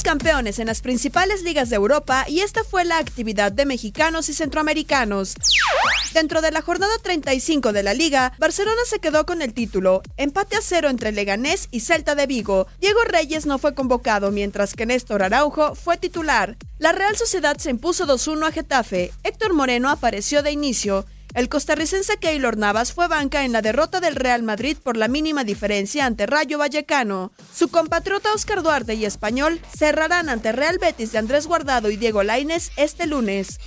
Campeones en las principales ligas de Europa y esta fue la actividad de mexicanos y centroamericanos. Dentro de la jornada 35 de la liga, Barcelona se quedó con el título, empate a cero entre Leganés y Celta de Vigo. Diego Reyes no fue convocado mientras que Néstor Araujo fue titular. La Real Sociedad se impuso 2-1 a Getafe, Héctor Moreno apareció de inicio. El costarricense Keylor Navas fue banca en la derrota del Real Madrid por la mínima diferencia ante Rayo Vallecano. Su compatriota Oscar Duarte y Español cerrarán ante Real Betis de Andrés Guardado y Diego Lainez este lunes.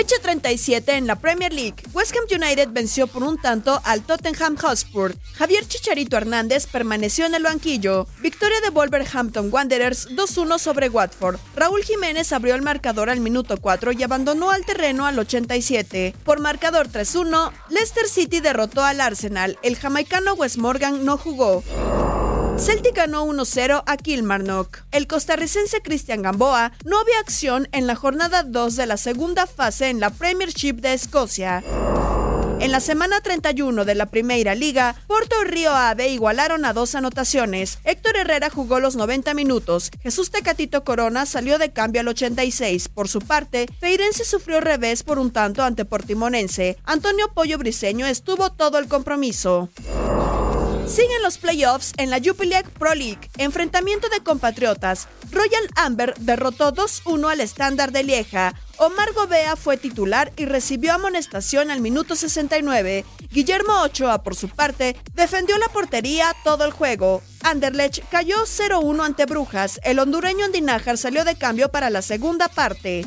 Fecha 37 en la Premier League. West Ham United venció por un tanto al Tottenham Hotspur. Javier Chicharito Hernández permaneció en el banquillo. Victoria de Wolverhampton Wanderers 2-1 sobre Watford. Raúl Jiménez abrió el marcador al minuto 4 y abandonó al terreno al 87. Por marcador 3-1, Leicester City derrotó al Arsenal. El jamaicano Wes Morgan no jugó. Celtic ganó 1-0 a Kilmarnock. El costarricense Cristian Gamboa no había acción en la jornada 2 de la segunda fase en la Premiership de Escocia. En la semana 31 de la Primera Liga, Porto y Río Ave igualaron a dos anotaciones. Héctor Herrera jugó los 90 minutos. Jesús Tecatito Corona salió de cambio al 86. Por su parte, Feirense sufrió revés por un tanto ante Portimonense. Antonio Pollo Briseño estuvo todo el compromiso. Siguen los playoffs en la Jupiler Pro League. Enfrentamiento de compatriotas. Royal Amber derrotó 2-1 al estándar de Lieja. Omar Gobea fue titular y recibió amonestación al minuto 69. Guillermo Ochoa, por su parte, defendió la portería todo el juego. Anderlecht cayó 0-1 ante Brujas. El hondureño Andinajar salió de cambio para la segunda parte.